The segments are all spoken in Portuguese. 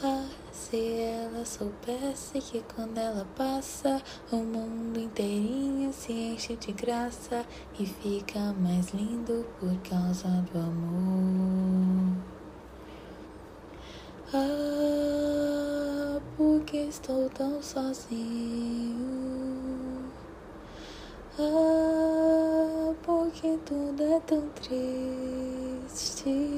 Ah, se ela soubesse que quando ela passa, o mundo inteirinho se enche de graça e fica mais lindo por causa do amor. Ah, porque estou tão sozinho? Ah, porque tudo é tão triste.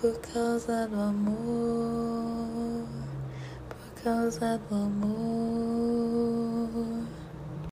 por causa do amor, por causa do amor.